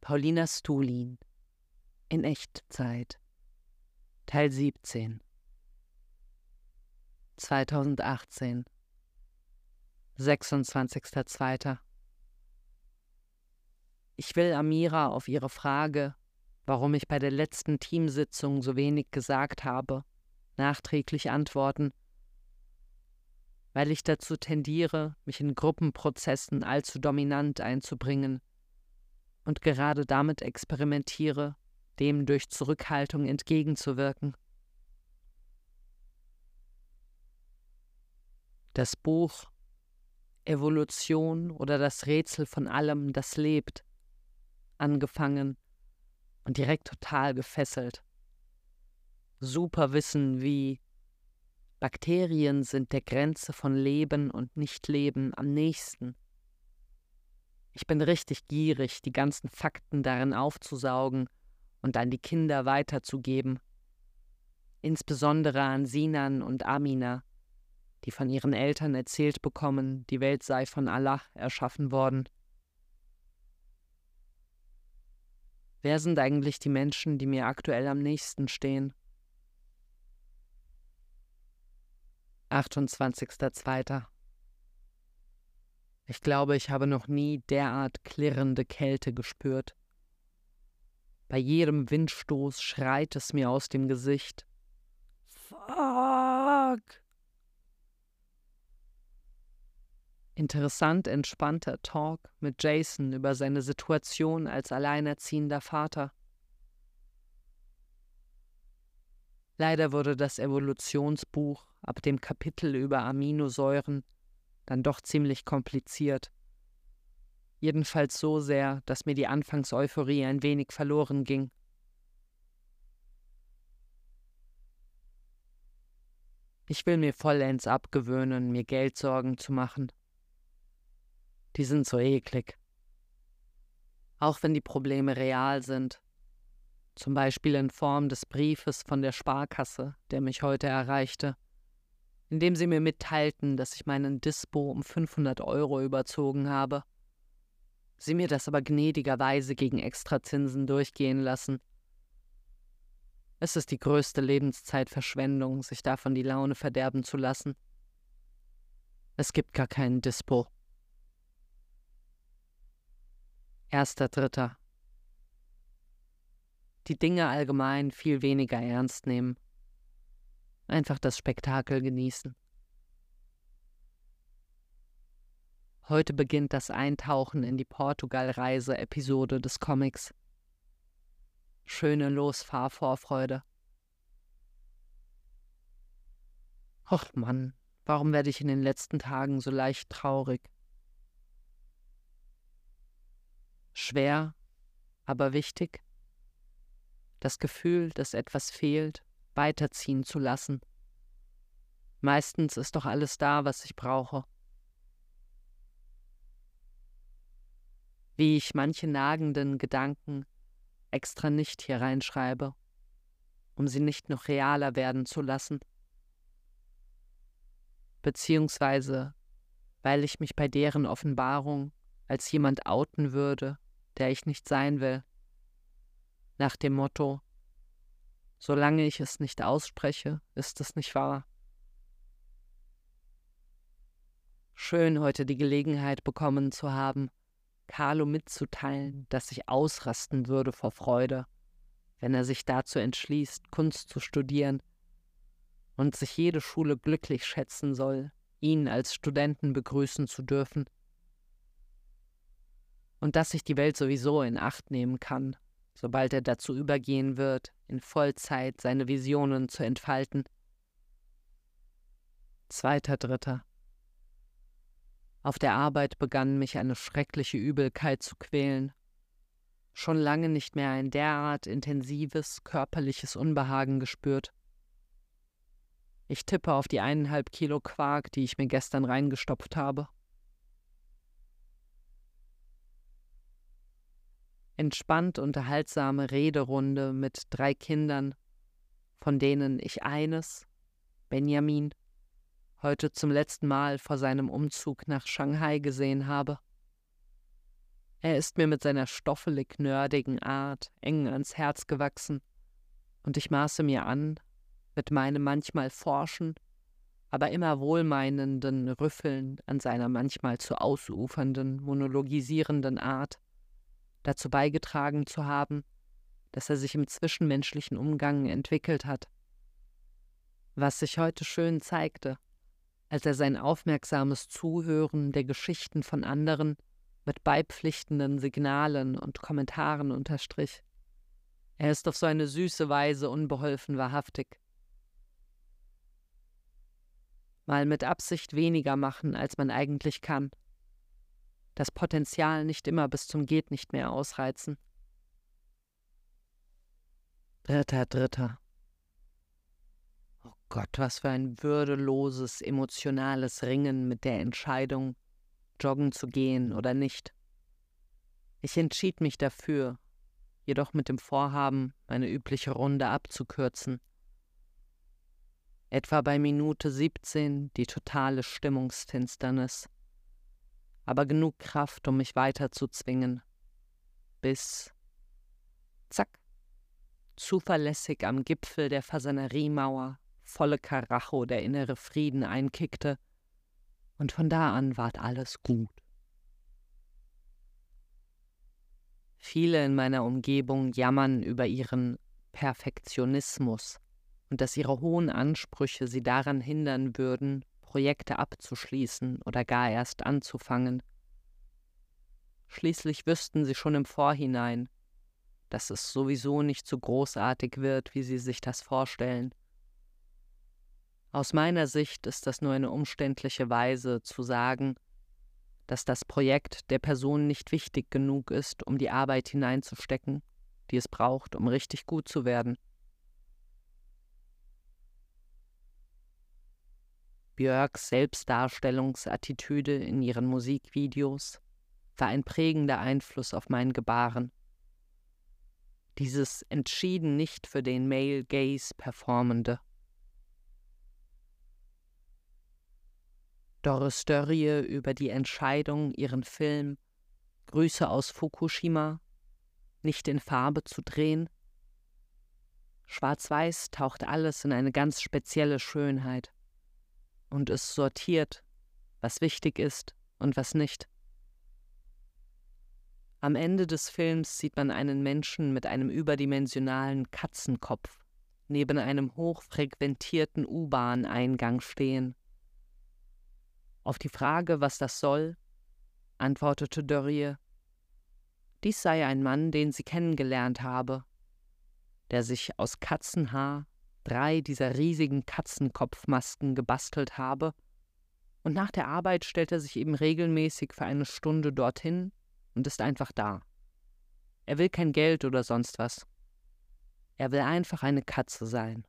Paulina Stulin. In Echtzeit. Teil 17 2018 26.02. Ich will Amira auf ihre Frage, warum ich bei der letzten Teamsitzung so wenig gesagt habe, nachträglich antworten, weil ich dazu tendiere, mich in Gruppenprozessen allzu dominant einzubringen und gerade damit experimentiere, dem durch Zurückhaltung entgegenzuwirken. Das Buch Evolution oder das Rätsel von allem, das lebt, angefangen und direkt total gefesselt. Superwissen wie Bakterien sind der Grenze von Leben und Nichtleben am nächsten. Ich bin richtig gierig, die ganzen Fakten darin aufzusaugen und an die Kinder weiterzugeben. Insbesondere an Sinan und Amina, die von ihren Eltern erzählt bekommen, die Welt sei von Allah erschaffen worden. Wer sind eigentlich die Menschen, die mir aktuell am nächsten stehen? 28.02. Ich glaube, ich habe noch nie derart klirrende Kälte gespürt. Bei jedem Windstoß schreit es mir aus dem Gesicht. Fuck! Interessant entspannter Talk mit Jason über seine Situation als alleinerziehender Vater. Leider wurde das Evolutionsbuch ab dem Kapitel über Aminosäuren dann doch ziemlich kompliziert. Jedenfalls so sehr, dass mir die Anfangseuphorie ein wenig verloren ging. Ich will mir vollends abgewöhnen, mir Geldsorgen zu machen die sind so eklig. Auch wenn die Probleme real sind. Zum Beispiel in Form des Briefes von der Sparkasse, der mich heute erreichte, in dem sie mir mitteilten, dass ich meinen Dispo um 500 Euro überzogen habe. Sie mir das aber gnädigerweise gegen Extrazinsen durchgehen lassen. Es ist die größte Lebenszeitverschwendung, sich davon die Laune verderben zu lassen. Es gibt gar keinen Dispo. Erster Dritter. Die Dinge allgemein viel weniger ernst nehmen. Einfach das Spektakel genießen. Heute beginnt das Eintauchen in die Portugal-Reise-Episode des Comics. Schöne Losfahrvorfreude. Och Mann, warum werde ich in den letzten Tagen so leicht traurig? schwer, aber wichtig. Das Gefühl, dass etwas fehlt, weiterziehen zu lassen. Meistens ist doch alles da, was ich brauche. Wie ich manche nagenden Gedanken extra nicht hier reinschreibe, um sie nicht noch realer werden zu lassen. Beziehungsweise, weil ich mich bei deren Offenbarung als jemand outen würde, der ich nicht sein will. Nach dem Motto, solange ich es nicht ausspreche, ist es nicht wahr. Schön heute die Gelegenheit bekommen zu haben, Carlo mitzuteilen, dass ich ausrasten würde vor Freude, wenn er sich dazu entschließt, Kunst zu studieren und sich jede Schule glücklich schätzen soll, ihn als Studenten begrüßen zu dürfen und dass sich die Welt sowieso in Acht nehmen kann, sobald er dazu übergehen wird, in Vollzeit seine Visionen zu entfalten. Zweiter Dritter. Auf der Arbeit begann mich eine schreckliche Übelkeit zu quälen. Schon lange nicht mehr ein derart intensives körperliches Unbehagen gespürt. Ich tippe auf die eineinhalb Kilo Quark, die ich mir gestern reingestopft habe. Entspannt unterhaltsame Rederunde mit drei Kindern, von denen ich eines, Benjamin, heute zum letzten Mal vor seinem Umzug nach Shanghai gesehen habe. Er ist mir mit seiner stoffelig nördigen Art eng ans Herz gewachsen, und ich maße mir an, mit meinem manchmal forschen, aber immer wohlmeinenden Rüffeln an seiner manchmal zu ausufernden, monologisierenden Art, dazu beigetragen zu haben, dass er sich im zwischenmenschlichen Umgang entwickelt hat. Was sich heute schön zeigte, als er sein aufmerksames Zuhören der Geschichten von anderen mit beipflichtenden Signalen und Kommentaren unterstrich. Er ist auf so eine süße Weise unbeholfen wahrhaftig. Mal mit Absicht weniger machen, als man eigentlich kann. Das Potenzial nicht immer bis zum Geht nicht mehr ausreizen. Dritter, dritter. Oh Gott, was für ein würdeloses, emotionales Ringen mit der Entscheidung, joggen zu gehen oder nicht. Ich entschied mich dafür, jedoch mit dem Vorhaben, meine übliche Runde abzukürzen. Etwa bei Minute 17 die totale Stimmungsfinsternis, aber genug Kraft, um mich weiter zu zwingen. Bis zack, zuverlässig am Gipfel der Fasaneriemauer, volle Karacho der innere Frieden einkickte, und von da an ward alles gut. Viele in meiner Umgebung jammern über ihren Perfektionismus und dass ihre hohen Ansprüche sie daran hindern würden, Projekte abzuschließen oder gar erst anzufangen. Schließlich wüssten sie schon im Vorhinein, dass es sowieso nicht so großartig wird, wie sie sich das vorstellen. Aus meiner Sicht ist das nur eine umständliche Weise zu sagen, dass das Projekt der Person nicht wichtig genug ist, um die Arbeit hineinzustecken, die es braucht, um richtig gut zu werden. Björks Selbstdarstellungsattitüde in ihren Musikvideos war ein prägender Einfluss auf mein Gebaren. Dieses entschieden nicht für den Male Gaze performende. Doris Dörrie über die Entscheidung, ihren Film Grüße aus Fukushima nicht in Farbe zu drehen. Schwarz-Weiß taucht alles in eine ganz spezielle Schönheit und es sortiert, was wichtig ist und was nicht. Am Ende des Films sieht man einen Menschen mit einem überdimensionalen Katzenkopf neben einem hochfrequentierten U-Bahn-Eingang stehen auf die Frage, was das soll, antwortete Dörrie, dies sei ein Mann, den sie kennengelernt habe, der sich aus Katzenhaar drei dieser riesigen Katzenkopfmasken gebastelt habe, und nach der Arbeit stellt er sich eben regelmäßig für eine Stunde dorthin und ist einfach da. Er will kein Geld oder sonst was. Er will einfach eine Katze sein.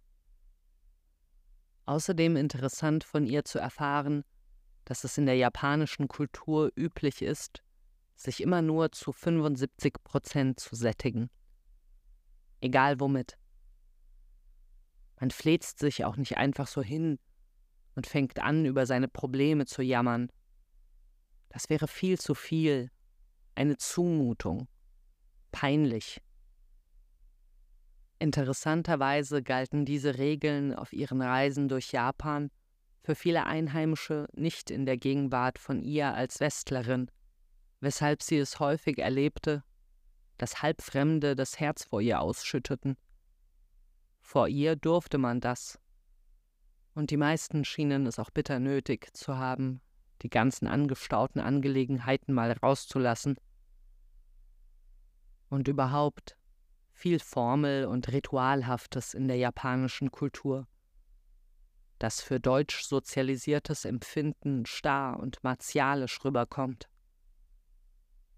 Außerdem interessant von ihr zu erfahren, dass es in der japanischen Kultur üblich ist, sich immer nur zu 75 Prozent zu sättigen. Egal womit. Man fläzt sich auch nicht einfach so hin und fängt an, über seine Probleme zu jammern. Das wäre viel zu viel, eine Zumutung, peinlich. Interessanterweise galten diese Regeln auf ihren Reisen durch Japan für viele Einheimische nicht in der Gegenwart von ihr als Westlerin, weshalb sie es häufig erlebte, dass Halbfremde das Herz vor ihr ausschütteten. Vor ihr durfte man das. Und die meisten schienen es auch bitter nötig zu haben, die ganzen angestauten Angelegenheiten mal rauszulassen. Und überhaupt viel Formel und Ritualhaftes in der japanischen Kultur das für deutsch sozialisiertes Empfinden starr und martialisch rüberkommt.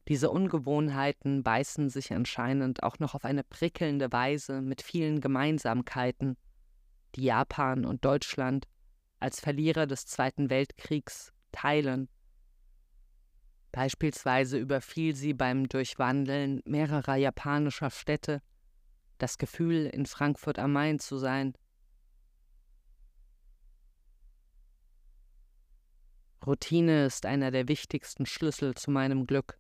Diese Ungewohnheiten beißen sich anscheinend auch noch auf eine prickelnde Weise mit vielen Gemeinsamkeiten, die Japan und Deutschland als Verlierer des Zweiten Weltkriegs teilen. Beispielsweise überfiel sie beim Durchwandeln mehrerer japanischer Städte das Gefühl, in Frankfurt am Main zu sein – Routine ist einer der wichtigsten Schlüssel zu meinem Glück.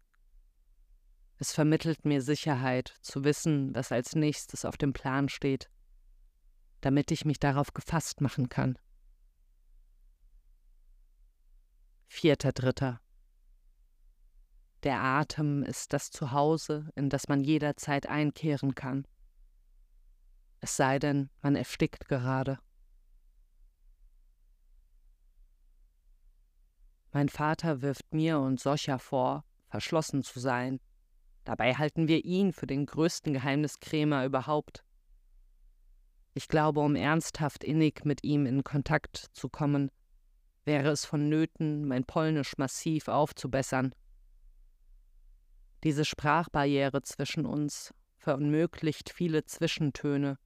Es vermittelt mir Sicherheit, zu wissen, was als nächstes auf dem Plan steht, damit ich mich darauf gefasst machen kann. Vierter Dritter. Der Atem ist das Zuhause, in das man jederzeit einkehren kann. Es sei denn, man erstickt gerade. Mein Vater wirft mir und Socha vor, verschlossen zu sein. Dabei halten wir ihn für den größten Geheimniskrämer überhaupt. Ich glaube, um ernsthaft innig mit ihm in Kontakt zu kommen, wäre es vonnöten, mein Polnisch massiv aufzubessern. Diese Sprachbarriere zwischen uns verunmöglicht viele Zwischentöne,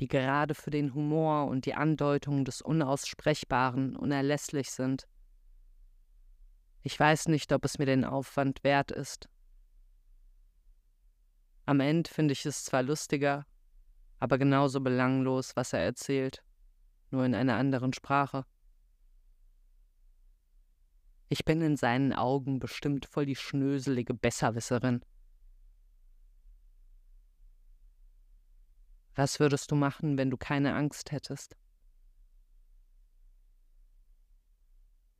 die gerade für den Humor und die Andeutung des Unaussprechbaren unerlässlich sind. Ich weiß nicht, ob es mir den Aufwand wert ist. Am Ende finde ich es zwar lustiger, aber genauso belanglos, was er erzählt, nur in einer anderen Sprache. Ich bin in seinen Augen bestimmt voll die schnöselige Besserwisserin. Was würdest du machen, wenn du keine Angst hättest?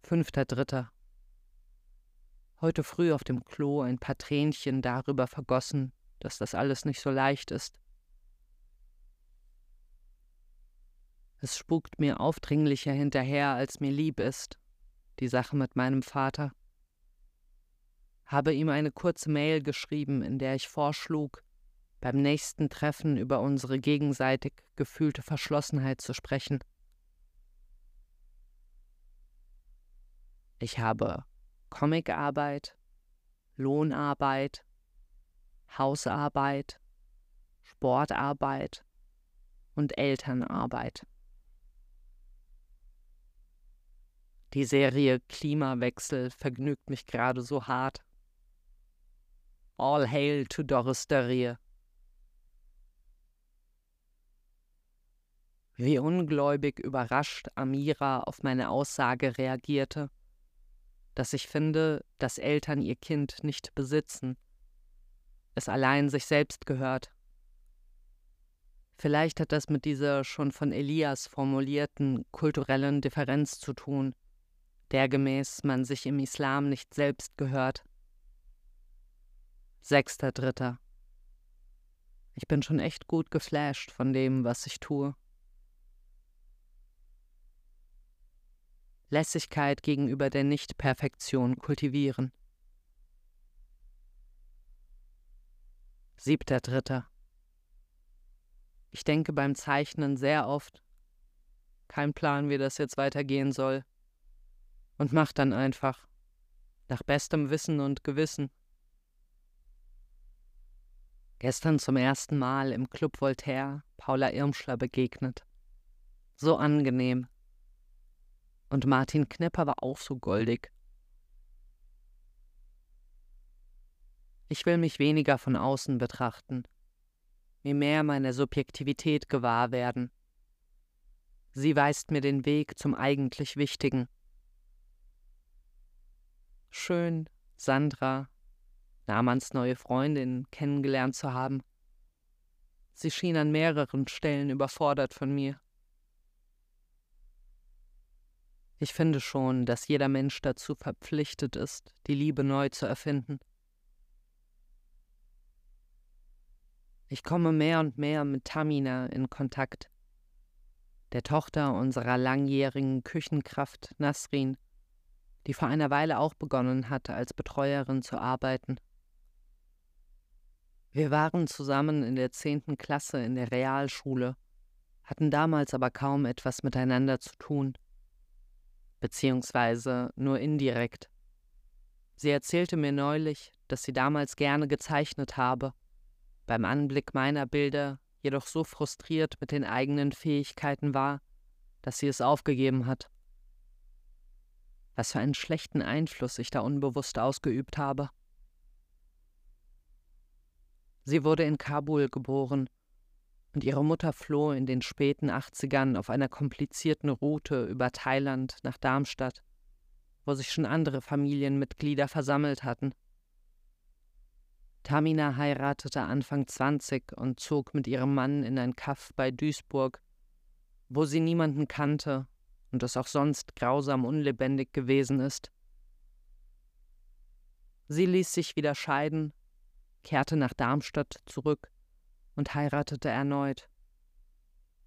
Fünfter Dritter. Heute früh auf dem Klo ein paar Tränchen darüber vergossen, dass das alles nicht so leicht ist. Es spukt mir aufdringlicher hinterher, als mir lieb ist, die Sache mit meinem Vater. Habe ihm eine kurze Mail geschrieben, in der ich vorschlug, beim nächsten Treffen über unsere gegenseitig gefühlte Verschlossenheit zu sprechen. Ich habe Comicarbeit, Lohnarbeit, Hausarbeit, Sportarbeit und Elternarbeit. Die Serie Klimawechsel vergnügt mich gerade so hart. All hail to Doris Darie. Wie ungläubig überrascht Amira auf meine Aussage reagierte, dass ich finde, dass Eltern ihr Kind nicht besitzen, es allein sich selbst gehört. Vielleicht hat das mit dieser schon von Elias formulierten kulturellen Differenz zu tun, dergemäß man sich im Islam nicht selbst gehört. Sechster Dritter. Ich bin schon echt gut geflasht von dem, was ich tue. Lässigkeit gegenüber der Nichtperfektion kultivieren. Siebter Dritter. Ich denke beim Zeichnen sehr oft, kein Plan, wie das jetzt weitergehen soll und mach dann einfach, nach bestem Wissen und Gewissen. Gestern zum ersten Mal im Club Voltaire Paula Irmschler begegnet. So angenehm. Und Martin Knepper war auch so goldig. Ich will mich weniger von außen betrachten, mir mehr meiner Subjektivität gewahr werden. Sie weist mir den Weg zum eigentlich Wichtigen schön, Sandra, Namans neue Freundin, kennengelernt zu haben. Sie schien an mehreren Stellen überfordert von mir. Ich finde schon, dass jeder Mensch dazu verpflichtet ist, die Liebe neu zu erfinden. Ich komme mehr und mehr mit Tamina in Kontakt, der Tochter unserer langjährigen Küchenkraft Nasrin die vor einer Weile auch begonnen hatte, als Betreuerin zu arbeiten. Wir waren zusammen in der zehnten Klasse in der Realschule, hatten damals aber kaum etwas miteinander zu tun, beziehungsweise nur indirekt. Sie erzählte mir neulich, dass sie damals gerne gezeichnet habe, beim Anblick meiner Bilder jedoch so frustriert mit den eigenen Fähigkeiten war, dass sie es aufgegeben hat was für einen schlechten Einfluss ich da unbewusst ausgeübt habe. Sie wurde in Kabul geboren und ihre Mutter floh in den späten 80ern auf einer komplizierten Route über Thailand nach Darmstadt, wo sich schon andere Familienmitglieder versammelt hatten. Tamina heiratete Anfang 20 und zog mit ihrem Mann in ein Kaff bei Duisburg, wo sie niemanden kannte und es auch sonst grausam unlebendig gewesen ist. Sie ließ sich wieder scheiden, kehrte nach Darmstadt zurück und heiratete erneut.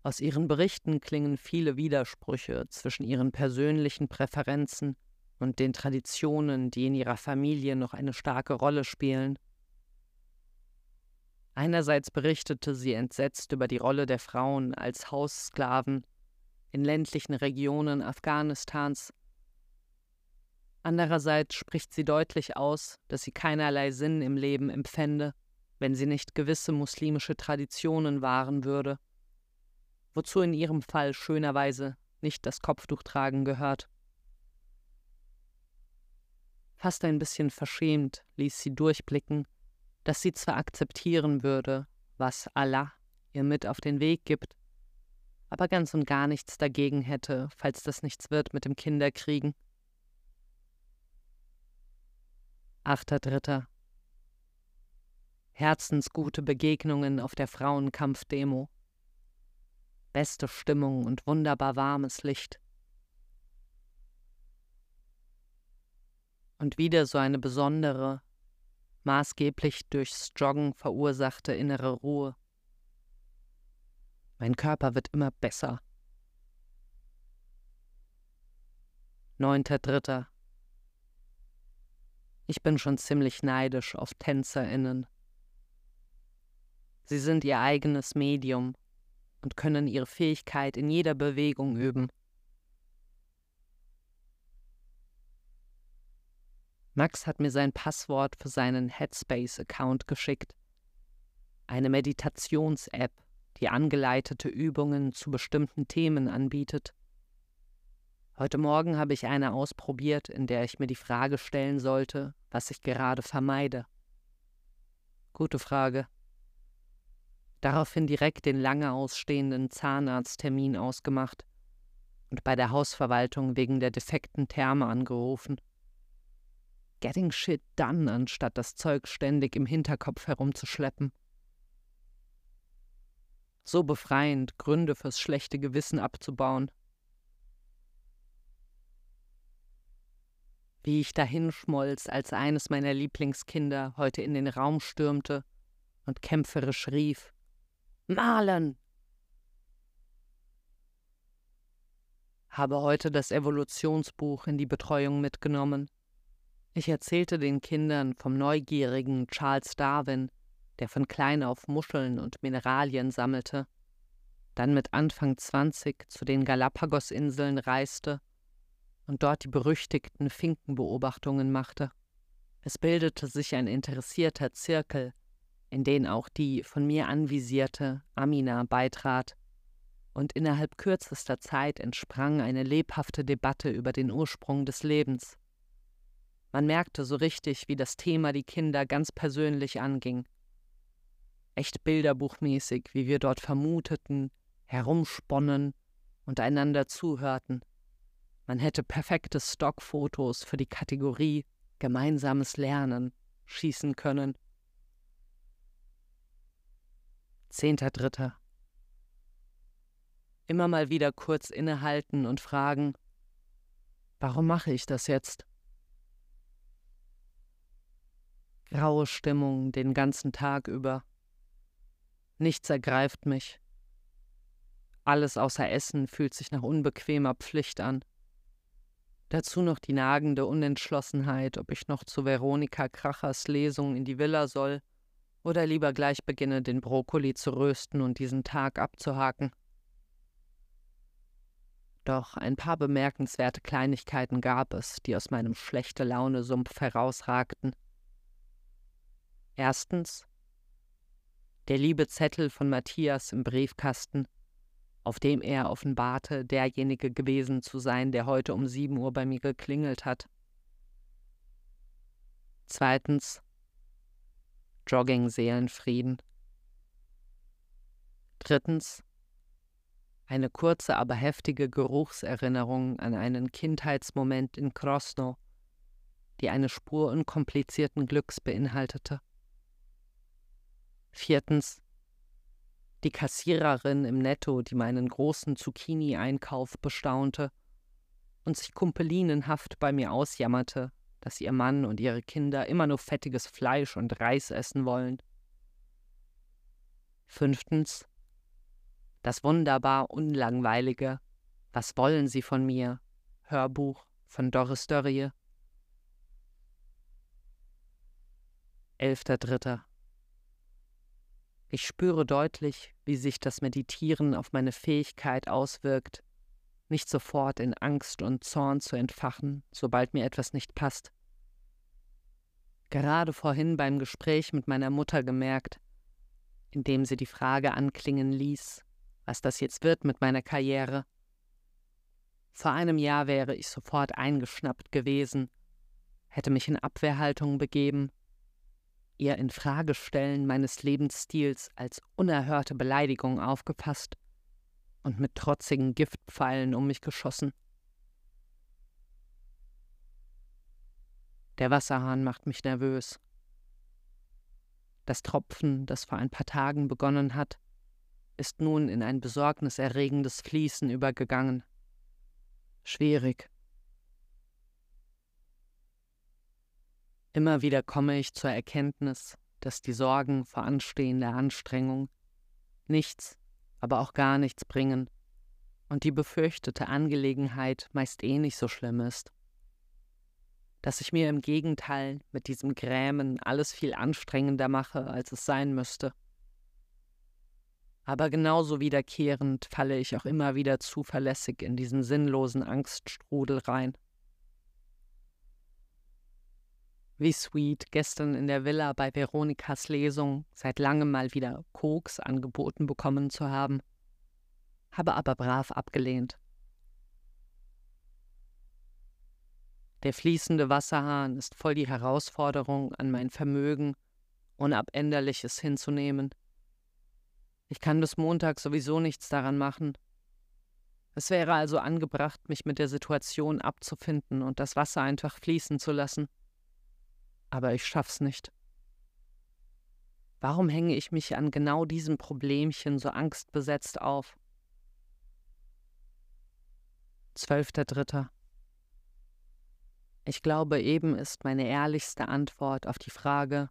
Aus ihren Berichten klingen viele Widersprüche zwischen ihren persönlichen Präferenzen und den Traditionen, die in ihrer Familie noch eine starke Rolle spielen. Einerseits berichtete sie entsetzt über die Rolle der Frauen als Haussklaven in ländlichen Regionen Afghanistans. Andererseits spricht sie deutlich aus, dass sie keinerlei Sinn im Leben empfände, wenn sie nicht gewisse muslimische Traditionen wahren würde, wozu in ihrem Fall schönerweise nicht das Kopftuchtragen gehört. Fast ein bisschen verschämt ließ sie durchblicken, dass sie zwar akzeptieren würde, was Allah ihr mit auf den Weg gibt, aber ganz und gar nichts dagegen hätte, falls das nichts wird mit dem Kinderkriegen. 8.3. Herzensgute Begegnungen auf der Frauenkampfdemo. Beste Stimmung und wunderbar warmes Licht. Und wieder so eine besondere, maßgeblich durchs Joggen verursachte innere Ruhe. Mein Körper wird immer besser. 9.3. Ich bin schon ziemlich neidisch auf TänzerInnen. Sie sind ihr eigenes Medium und können ihre Fähigkeit in jeder Bewegung üben. Max hat mir sein Passwort für seinen Headspace-Account geschickt. Eine Meditations-App, die angeleitete Übungen zu bestimmten Themen anbietet. Heute Morgen habe ich eine ausprobiert, in der ich mir die Frage stellen sollte, was ich gerade vermeide. Gute Frage. Daraufhin direkt den lange ausstehenden Zahnarzttermin ausgemacht und bei der Hausverwaltung wegen der defekten Therme angerufen getting shit done, anstatt das Zeug ständig im Hinterkopf herumzuschleppen. So befreiend, Gründe fürs schlechte Gewissen abzubauen. Wie ich dahinschmolz, als eines meiner Lieblingskinder heute in den Raum stürmte und kämpferisch rief: Malen! Habe heute das Evolutionsbuch in die Betreuung mitgenommen ich erzählte den Kindern vom neugierigen Charles Darwin, der von klein auf Muscheln und Mineralien sammelte, dann mit Anfang 20 zu den Galapagosinseln reiste und dort die berüchtigten Finkenbeobachtungen machte. Es bildete sich ein interessierter Zirkel, in den auch die von mir anvisierte Amina beitrat, und innerhalb kürzester Zeit entsprang eine lebhafte Debatte über den Ursprung des Lebens. Man merkte so richtig, wie das Thema die Kinder ganz persönlich anging. Echt bilderbuchmäßig, wie wir dort vermuteten, herumsponnen und einander zuhörten. Man hätte perfekte Stockfotos für die Kategorie gemeinsames Lernen schießen können. Zehnter Dritter. Immer mal wieder kurz innehalten und fragen, warum mache ich das jetzt? Graue Stimmung den ganzen Tag über. Nichts ergreift mich. Alles außer Essen fühlt sich nach unbequemer Pflicht an. Dazu noch die nagende Unentschlossenheit, ob ich noch zu Veronika Krachers Lesung in die Villa soll oder lieber gleich beginne, den Brokkoli zu rösten und diesen Tag abzuhaken. Doch ein paar bemerkenswerte Kleinigkeiten gab es, die aus meinem schlechte Laune-Sumpf herausragten. Erstens der liebe Zettel von Matthias im Briefkasten, auf dem er offenbarte, derjenige gewesen zu sein, der heute um sieben Uhr bei mir geklingelt hat. Zweitens Jogging-Seelenfrieden. Drittens eine kurze, aber heftige Geruchserinnerung an einen Kindheitsmoment in Krosno, die eine Spur unkomplizierten Glücks beinhaltete. Viertens. Die Kassiererin im Netto, die meinen großen Zucchini-Einkauf bestaunte und sich kumpelinenhaft bei mir ausjammerte, dass ihr Mann und ihre Kinder immer nur fettiges Fleisch und Reis essen wollen. Fünftens. Das wunderbar unlangweilige Was wollen Sie von mir? Hörbuch von Doris Dörrie. Elfter Dritter. Ich spüre deutlich, wie sich das Meditieren auf meine Fähigkeit auswirkt, nicht sofort in Angst und Zorn zu entfachen, sobald mir etwas nicht passt. Gerade vorhin beim Gespräch mit meiner Mutter gemerkt, indem sie die Frage anklingen ließ, was das jetzt wird mit meiner Karriere. Vor einem Jahr wäre ich sofort eingeschnappt gewesen, hätte mich in Abwehrhaltung begeben, ihr Infragestellen meines Lebensstils als unerhörte Beleidigung aufgefasst und mit trotzigen Giftpfeilen um mich geschossen. Der Wasserhahn macht mich nervös. Das Tropfen, das vor ein paar Tagen begonnen hat, ist nun in ein besorgniserregendes Fließen übergegangen. Schwierig. Immer wieder komme ich zur Erkenntnis, dass die Sorgen vor anstehender Anstrengung nichts, aber auch gar nichts bringen und die befürchtete Angelegenheit meist eh nicht so schlimm ist dass ich mir im Gegenteil mit diesem Grämen alles viel anstrengender mache, als es sein müsste. Aber genauso wiederkehrend falle ich auch immer wieder zuverlässig in diesen sinnlosen Angststrudel rein. Wie sweet, gestern in der Villa bei Veronikas Lesung seit langem mal wieder Koks angeboten bekommen zu haben, habe aber brav abgelehnt. Der fließende Wasserhahn ist voll die Herausforderung an mein Vermögen, Unabänderliches hinzunehmen. Ich kann bis Montag sowieso nichts daran machen. Es wäre also angebracht, mich mit der Situation abzufinden und das Wasser einfach fließen zu lassen. Aber ich schaff's nicht. Warum hänge ich mich an genau diesem Problemchen so angstbesetzt auf? Zwölfter Dritter. Ich glaube, eben ist meine ehrlichste Antwort auf die Frage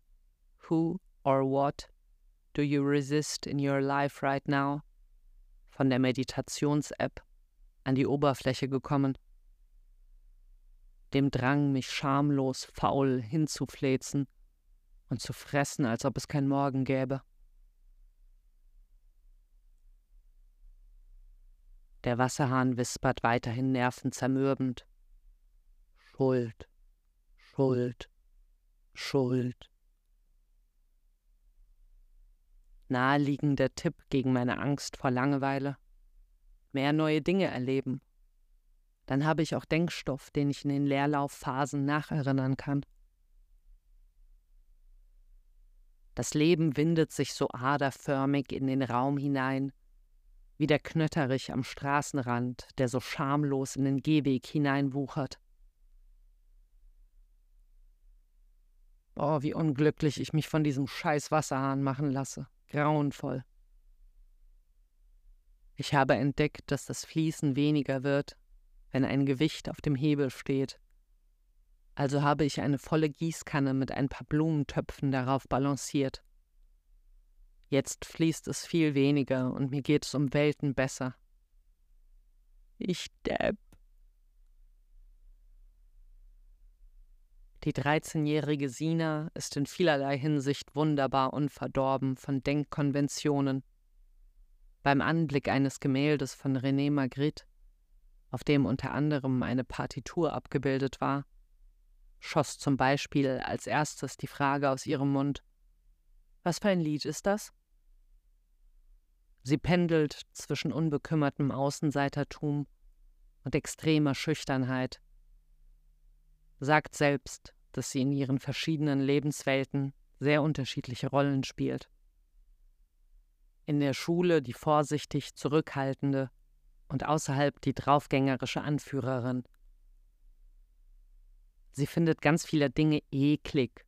Who or what do you resist in your life right now? von der Meditations-App an die Oberfläche gekommen. Dem Drang, mich schamlos faul hinzuflezen und zu fressen, als ob es kein Morgen gäbe. Der Wasserhahn wispert weiterhin nervenzermürbend. Schuld, Schuld, Schuld. Naheliegender Tipp gegen meine Angst vor Langeweile. Mehr neue Dinge erleben. Dann habe ich auch Denkstoff, den ich in den Leerlaufphasen nacherinnern kann. Das Leben windet sich so aderförmig in den Raum hinein, wie der Knötterich am Straßenrand, der so schamlos in den Gehweg hineinwuchert. Oh, wie unglücklich ich mich von diesem scheiß Wasserhahn machen lasse. Grauenvoll. Ich habe entdeckt, dass das Fließen weniger wird, wenn ein Gewicht auf dem Hebel steht. Also habe ich eine volle Gießkanne mit ein paar Blumentöpfen darauf balanciert. Jetzt fließt es viel weniger und mir geht es um Welten besser. Ich depp. Die 13-jährige Sina ist in vielerlei Hinsicht wunderbar unverdorben von Denkkonventionen. Beim Anblick eines Gemäldes von René Magritte, auf dem unter anderem eine Partitur abgebildet war, schoss zum Beispiel als erstes die Frage aus ihrem Mund Was für ein Lied ist das? Sie pendelt zwischen unbekümmertem Außenseitertum und extremer Schüchternheit sagt selbst, dass sie in ihren verschiedenen Lebenswelten sehr unterschiedliche Rollen spielt. In der Schule die vorsichtig zurückhaltende und außerhalb die draufgängerische Anführerin. Sie findet ganz viele Dinge eklig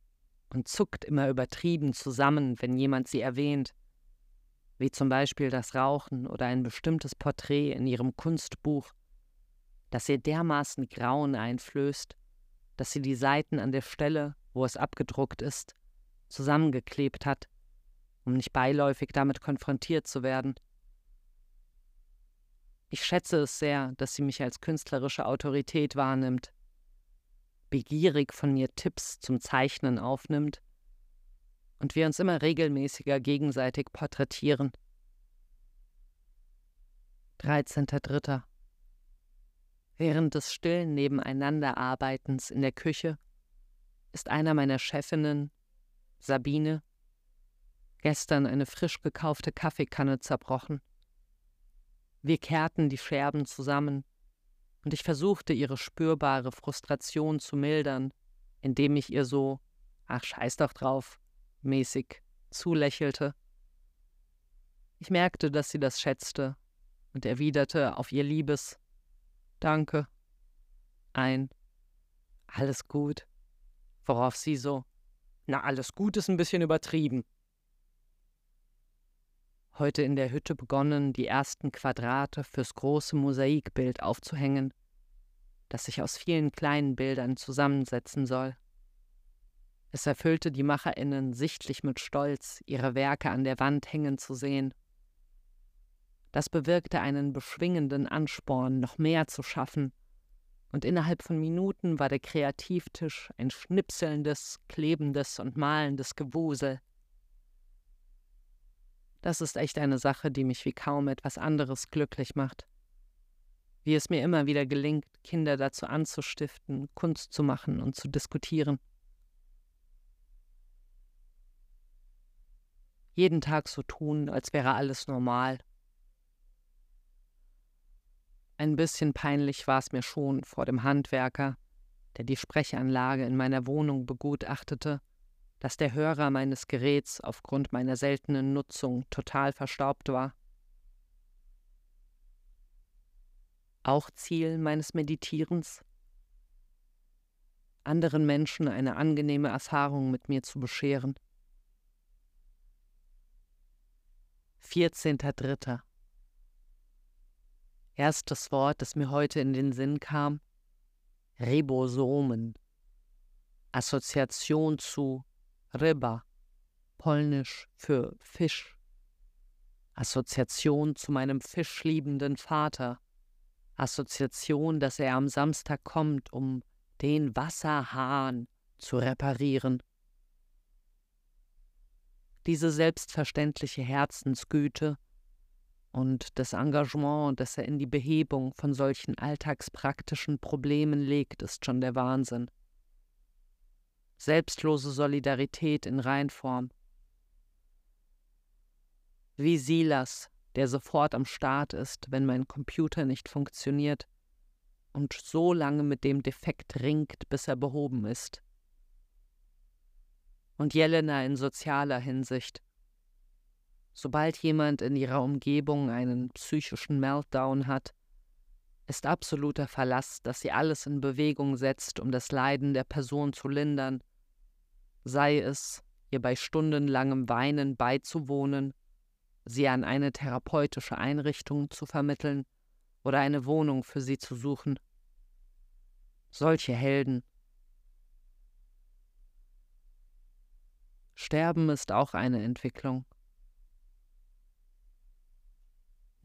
und zuckt immer übertrieben zusammen, wenn jemand sie erwähnt, wie zum Beispiel das Rauchen oder ein bestimmtes Porträt in ihrem Kunstbuch, das ihr dermaßen Grauen einflößt, dass sie die Seiten an der Stelle, wo es abgedruckt ist, zusammengeklebt hat, um nicht beiläufig damit konfrontiert zu werden. Ich schätze es sehr, dass sie mich als künstlerische Autorität wahrnimmt, begierig von mir Tipps zum Zeichnen aufnimmt und wir uns immer regelmäßiger gegenseitig porträtieren. 13.3. Während des stillen Nebeneinanderarbeitens in der Küche ist einer meiner Chefinnen, Sabine, gestern eine frisch gekaufte Kaffeekanne zerbrochen. Wir kehrten die Scherben zusammen, und ich versuchte ihre spürbare Frustration zu mildern, indem ich ihr so, ach scheiß doch drauf, mäßig zulächelte. Ich merkte, dass sie das schätzte und erwiderte auf ihr liebes Danke ein Alles gut, worauf sie so Na, alles gut ist ein bisschen übertrieben. Heute in der Hütte begonnen, die ersten Quadrate fürs große Mosaikbild aufzuhängen, das sich aus vielen kleinen Bildern zusammensetzen soll. Es erfüllte die MacherInnen sichtlich mit Stolz, ihre Werke an der Wand hängen zu sehen. Das bewirkte einen beschwingenden Ansporn, noch mehr zu schaffen, und innerhalb von Minuten war der Kreativtisch ein schnipselndes, klebendes und malendes Gewusel. Das ist echt eine Sache, die mich wie kaum etwas anderes glücklich macht. Wie es mir immer wieder gelingt, Kinder dazu anzustiften, Kunst zu machen und zu diskutieren. jeden Tag so tun, als wäre alles normal. Ein bisschen peinlich war es mir schon vor dem Handwerker, der die Sprechanlage in meiner Wohnung begutachtete, dass der Hörer meines Geräts aufgrund meiner seltenen Nutzung total verstaubt war. Auch Ziel meines Meditierens? Anderen Menschen eine angenehme Erfahrung mit mir zu bescheren. 14.3. Erstes Wort, das mir heute in den Sinn kam, Ribosomen. Assoziation zu Ryba, polnisch für Fisch. Assoziation zu meinem fischliebenden Vater. Assoziation, dass er am Samstag kommt, um den Wasserhahn zu reparieren diese selbstverständliche Herzensgüte und das Engagement, das er in die Behebung von solchen alltagspraktischen Problemen legt, ist schon der Wahnsinn. Selbstlose Solidarität in Reinform. Wie Silas, der sofort am Start ist, wenn mein Computer nicht funktioniert und so lange mit dem Defekt ringt, bis er behoben ist und Jelena in sozialer Hinsicht. Sobald jemand in ihrer Umgebung einen psychischen Meltdown hat, ist absoluter Verlass, dass sie alles in Bewegung setzt, um das Leiden der Person zu lindern, sei es, ihr bei stundenlangem Weinen beizuwohnen, sie an eine therapeutische Einrichtung zu vermitteln oder eine Wohnung für sie zu suchen. Solche Helden Sterben ist auch eine Entwicklung.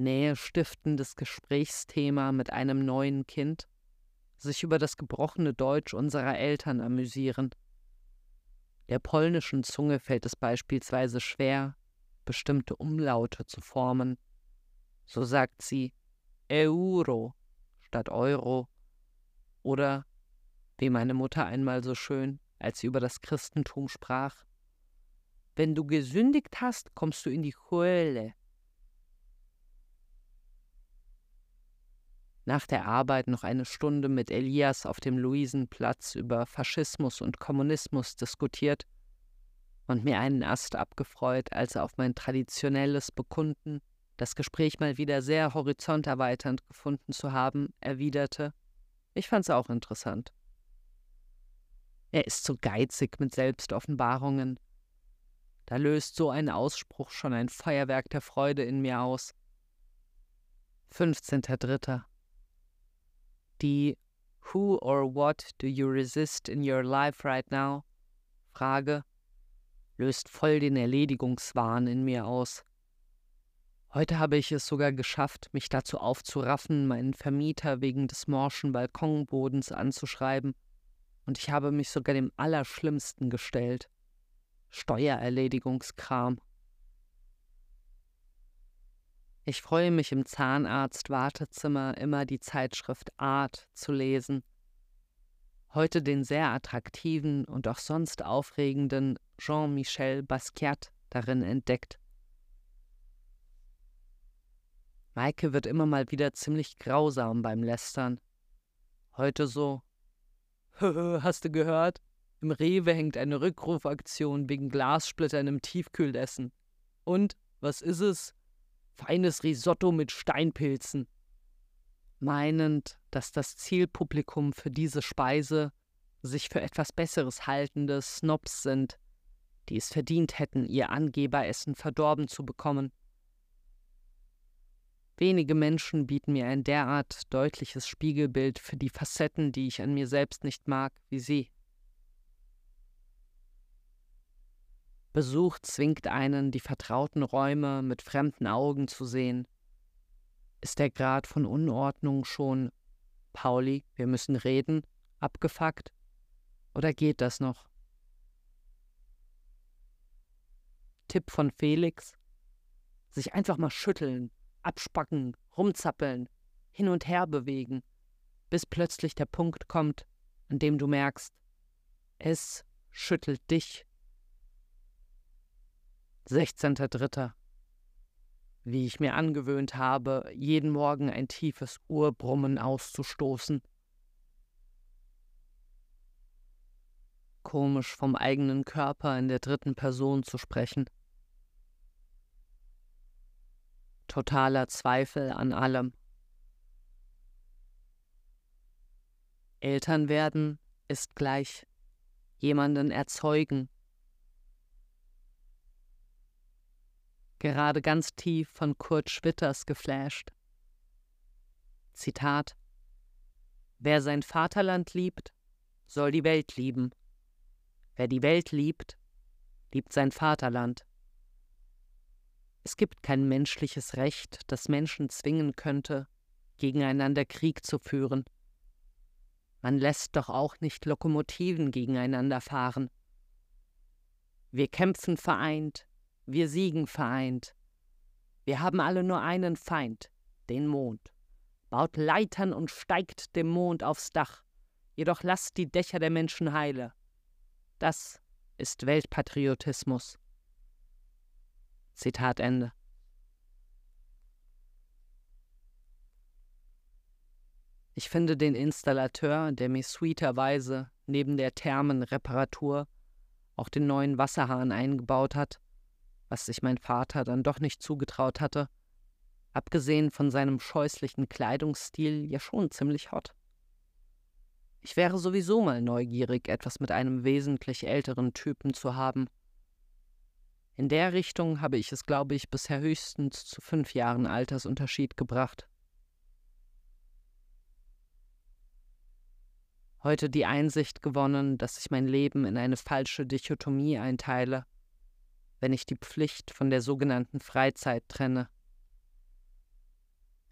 Nähe stiftendes Gesprächsthema mit einem neuen Kind, sich über das gebrochene Deutsch unserer Eltern amüsieren. Der polnischen Zunge fällt es beispielsweise schwer, bestimmte Umlaute zu formen. So sagt sie Euro statt Euro oder, wie meine Mutter einmal so schön, als sie über das Christentum sprach, wenn du gesündigt hast, kommst du in die Hölle. Nach der Arbeit noch eine Stunde mit Elias auf dem Luisenplatz über Faschismus und Kommunismus diskutiert und mir einen Ast abgefreut, als er auf mein traditionelles Bekunden, das Gespräch mal wieder sehr horizonterweiternd gefunden zu haben, erwiderte, ich fand's auch interessant. Er ist so geizig mit Selbstoffenbarungen. Da löst so ein Ausspruch schon ein Feuerwerk der Freude in mir aus. 15.3. Die Who or what do you resist in your life right now? Frage löst voll den Erledigungswahn in mir aus. Heute habe ich es sogar geschafft, mich dazu aufzuraffen, meinen Vermieter wegen des morschen Balkonbodens anzuschreiben, und ich habe mich sogar dem Allerschlimmsten gestellt. Steuererledigungskram. Ich freue mich im Zahnarzt-Wartezimmer immer die Zeitschrift Art zu lesen. Heute den sehr attraktiven und auch sonst aufregenden Jean-Michel Basquiat darin entdeckt. Maike wird immer mal wieder ziemlich grausam beim Lästern. Heute so. Hast du gehört? Im Rewe hängt eine Rückrufaktion wegen Glassplittern im Tiefkühlessen. Und, was ist es? Feines Risotto mit Steinpilzen. Meinend, dass das Zielpublikum für diese Speise sich für etwas Besseres haltende Snobs sind, die es verdient hätten, ihr Angeberessen verdorben zu bekommen. Wenige Menschen bieten mir ein derart deutliches Spiegelbild für die Facetten, die ich an mir selbst nicht mag, wie sie. Besuch zwingt einen, die vertrauten Räume mit fremden Augen zu sehen. Ist der Grad von Unordnung schon Pauli, wir müssen reden, abgefuckt? Oder geht das noch? Tipp von Felix: sich einfach mal schütteln, abspacken, rumzappeln, hin und her bewegen, bis plötzlich der Punkt kommt, an dem du merkst, es schüttelt dich 16.03. Wie ich mir angewöhnt habe, jeden Morgen ein tiefes Urbrummen auszustoßen. Komisch vom eigenen Körper in der dritten Person zu sprechen. Totaler Zweifel an allem. Eltern werden ist gleich jemanden erzeugen, gerade ganz tief von Kurt Schwitters geflasht. Zitat Wer sein Vaterland liebt, soll die Welt lieben. Wer die Welt liebt, liebt sein Vaterland. Es gibt kein menschliches Recht, das Menschen zwingen könnte, gegeneinander Krieg zu führen. Man lässt doch auch nicht Lokomotiven gegeneinander fahren. Wir kämpfen vereint, wir siegen vereint. Wir haben alle nur einen Feind, den Mond. Baut Leitern und steigt dem Mond aufs Dach, jedoch lasst die Dächer der Menschen heile. Das ist Weltpatriotismus. Zitat Ende. Ich finde den Installateur, der mir sweeterweise neben der Thermenreparatur auch den neuen Wasserhahn eingebaut hat, was sich mein Vater dann doch nicht zugetraut hatte, abgesehen von seinem scheußlichen Kleidungsstil ja schon ziemlich hot. Ich wäre sowieso mal neugierig, etwas mit einem wesentlich älteren Typen zu haben. In der Richtung habe ich es, glaube ich, bisher höchstens zu fünf Jahren Altersunterschied gebracht. Heute die Einsicht gewonnen, dass ich mein Leben in eine falsche Dichotomie einteile – wenn ich die Pflicht von der sogenannten Freizeit trenne.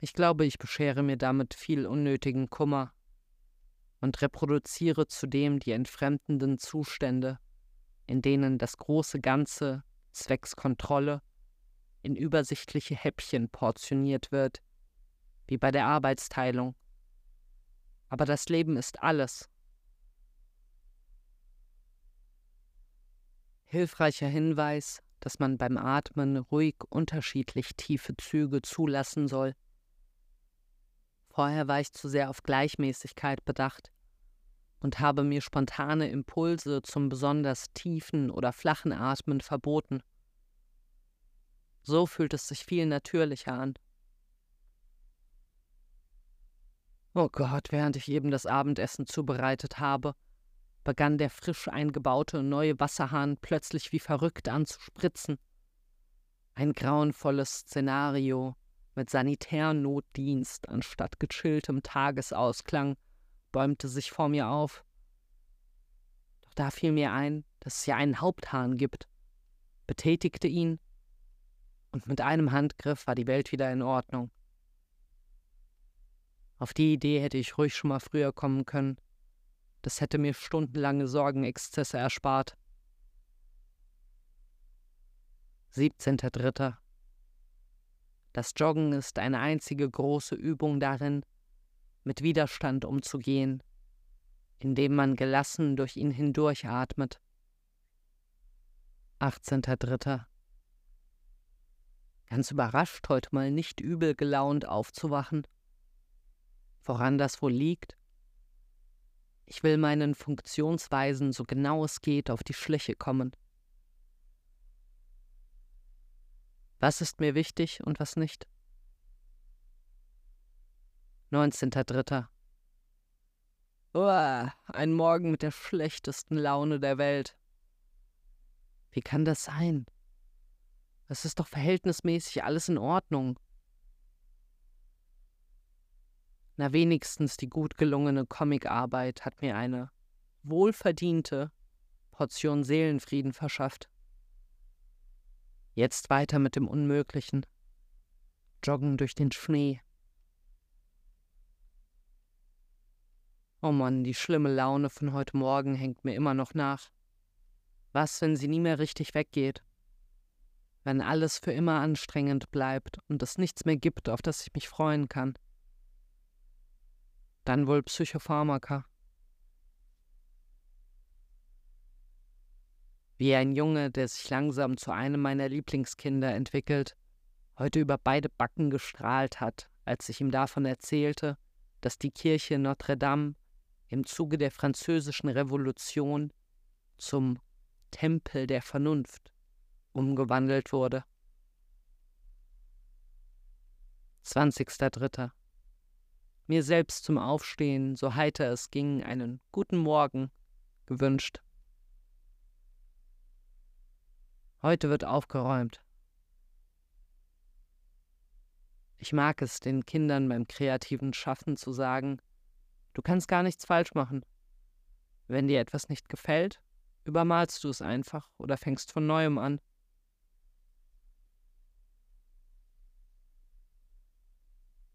Ich glaube, ich beschere mir damit viel unnötigen Kummer und reproduziere zudem die entfremdenden Zustände, in denen das große Ganze zwecks Kontrolle in übersichtliche Häppchen portioniert wird, wie bei der Arbeitsteilung. Aber das Leben ist alles, Hilfreicher Hinweis, dass man beim Atmen ruhig unterschiedlich tiefe Züge zulassen soll. Vorher war ich zu sehr auf Gleichmäßigkeit bedacht und habe mir spontane Impulse zum besonders tiefen oder flachen Atmen verboten. So fühlt es sich viel natürlicher an. Oh Gott, während ich eben das Abendessen zubereitet habe, begann der frisch eingebaute neue Wasserhahn plötzlich wie verrückt an zu spritzen. Ein grauenvolles Szenario mit Sanitärnotdienst anstatt gechilltem Tagesausklang bäumte sich vor mir auf. Doch da fiel mir ein, dass es ja einen Haupthahn gibt, betätigte ihn, und mit einem Handgriff war die Welt wieder in Ordnung. Auf die Idee hätte ich ruhig schon mal früher kommen können. Das hätte mir stundenlange Sorgenexzesse erspart. 17.3. Das Joggen ist eine einzige große Übung darin, mit Widerstand umzugehen, indem man gelassen durch ihn hindurchatmet. 18.3. Ganz überrascht, heute mal nicht übel gelaunt aufzuwachen. Woran das wohl liegt? Ich will meinen Funktionsweisen so genau es geht auf die Schliche kommen. Was ist mir wichtig und was nicht? 19.3. Uah, ein Morgen mit der schlechtesten Laune der Welt. Wie kann das sein? Es ist doch verhältnismäßig alles in Ordnung. Na wenigstens die gut gelungene Comicarbeit hat mir eine wohlverdiente Portion Seelenfrieden verschafft. Jetzt weiter mit dem Unmöglichen. Joggen durch den Schnee. Oh Mann, die schlimme Laune von heute Morgen hängt mir immer noch nach. Was, wenn sie nie mehr richtig weggeht? Wenn alles für immer anstrengend bleibt und es nichts mehr gibt, auf das ich mich freuen kann? Dann wohl Psychopharmaka. Wie ein Junge, der sich langsam zu einem meiner Lieblingskinder entwickelt, heute über beide Backen gestrahlt hat, als ich ihm davon erzählte, dass die Kirche Notre Dame im Zuge der französischen Revolution zum Tempel der Vernunft umgewandelt wurde. 20.03 mir selbst zum Aufstehen, so heiter es ging, einen guten Morgen gewünscht. Heute wird aufgeräumt. Ich mag es, den Kindern beim kreativen Schaffen zu sagen, du kannst gar nichts falsch machen. Wenn dir etwas nicht gefällt, übermalst du es einfach oder fängst von neuem an.